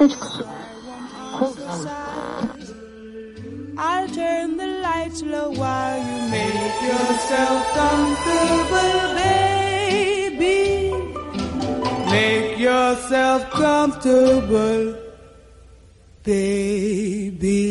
I'll turn the lights low while you make yourself comfortable, baby. Make yourself comfortable, baby.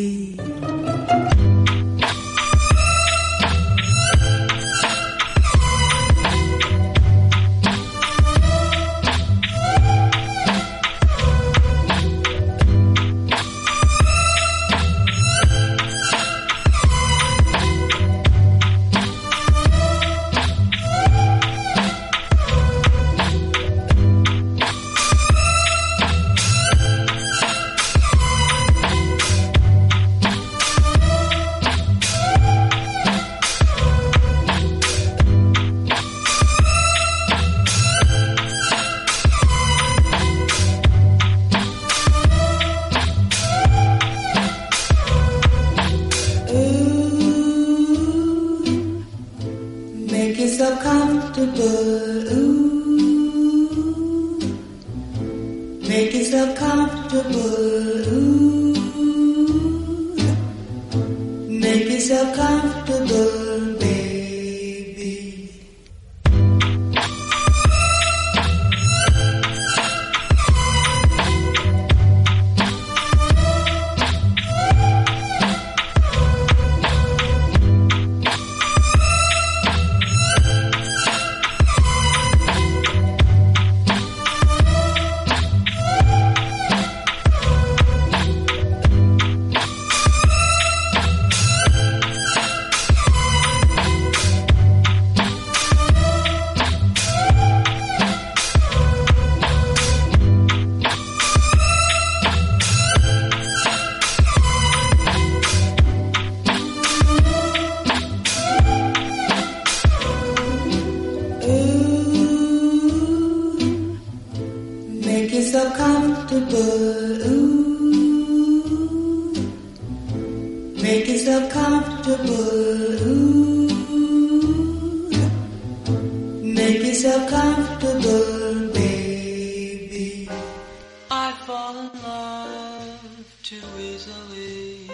fall in love too easily.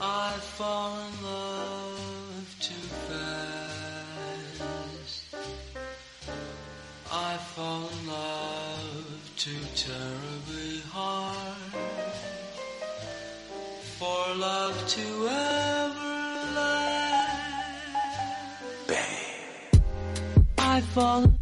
I fall in love too fast. I fall in love too terribly hard. For love to ever last. I fall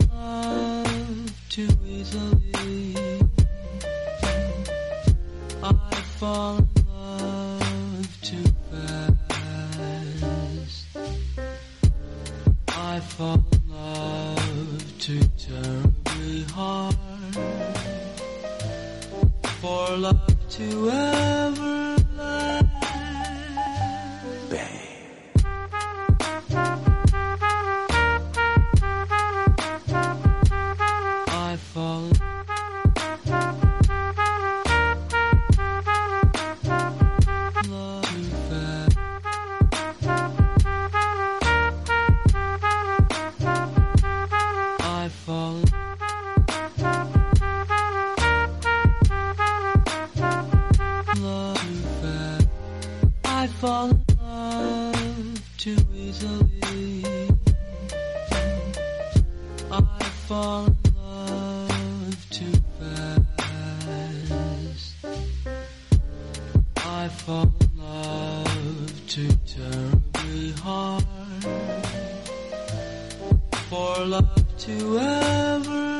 love to ever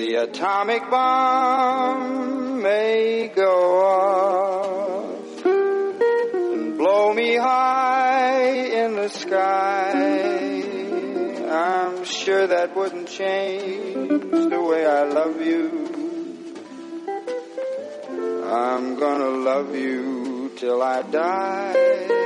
The atomic bomb may go off and blow me high in the sky. I'm sure that wouldn't change the way I love you. I'm gonna love you till I die.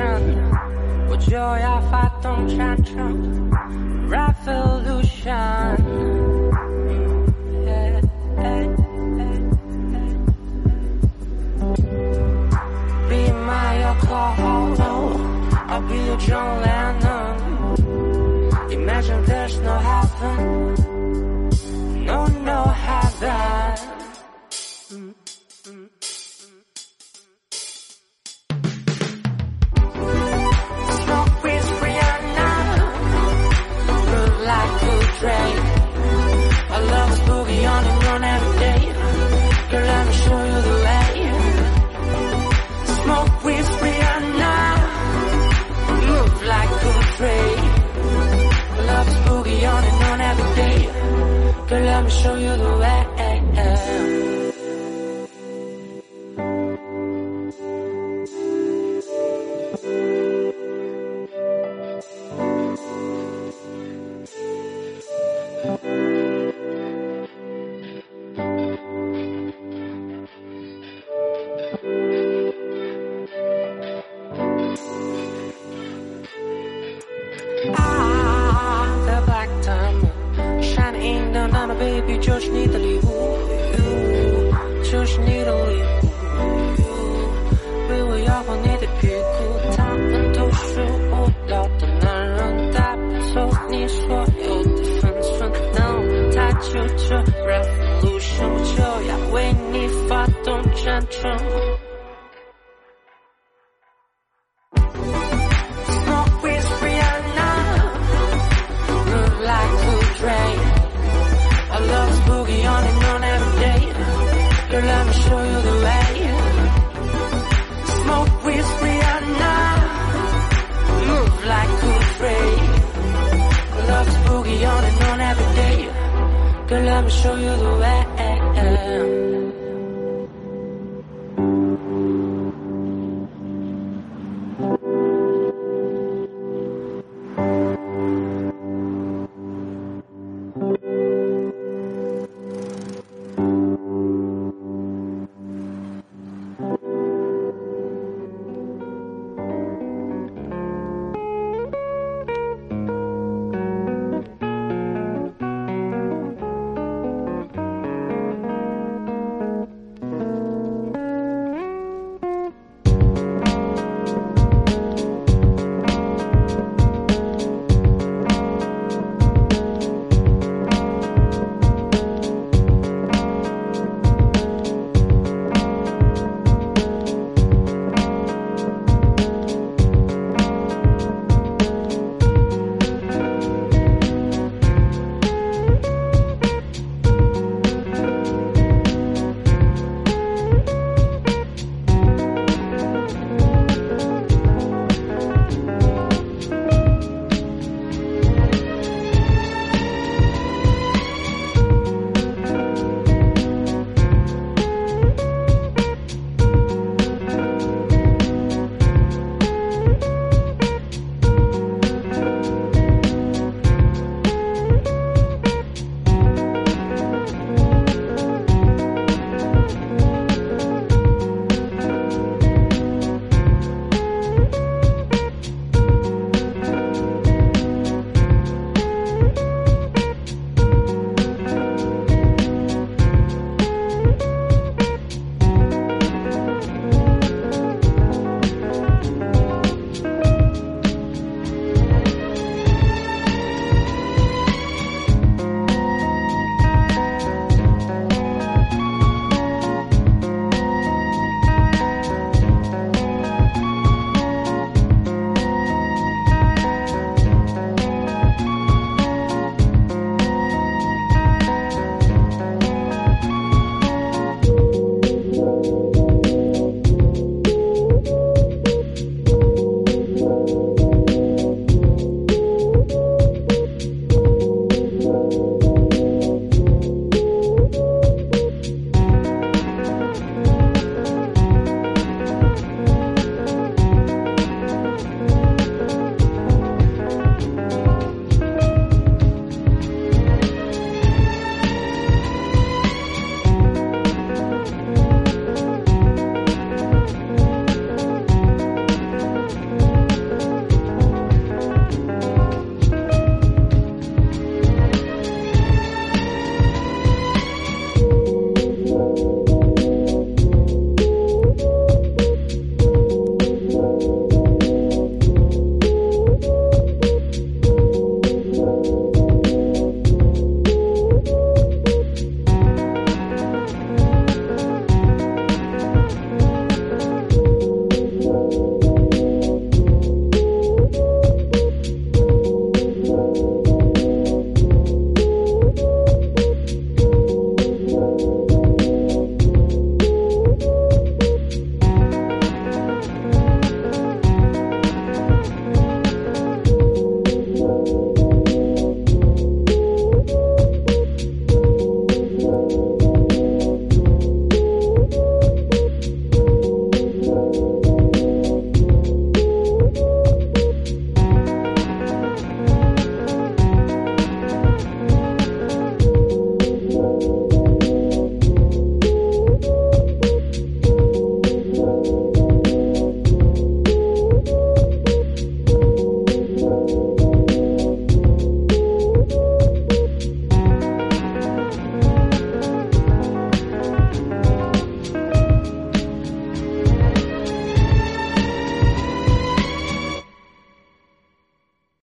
revolution. Gioia fatto un ciancio. Revolution. Be my alcohol. I'll be your John Lennon.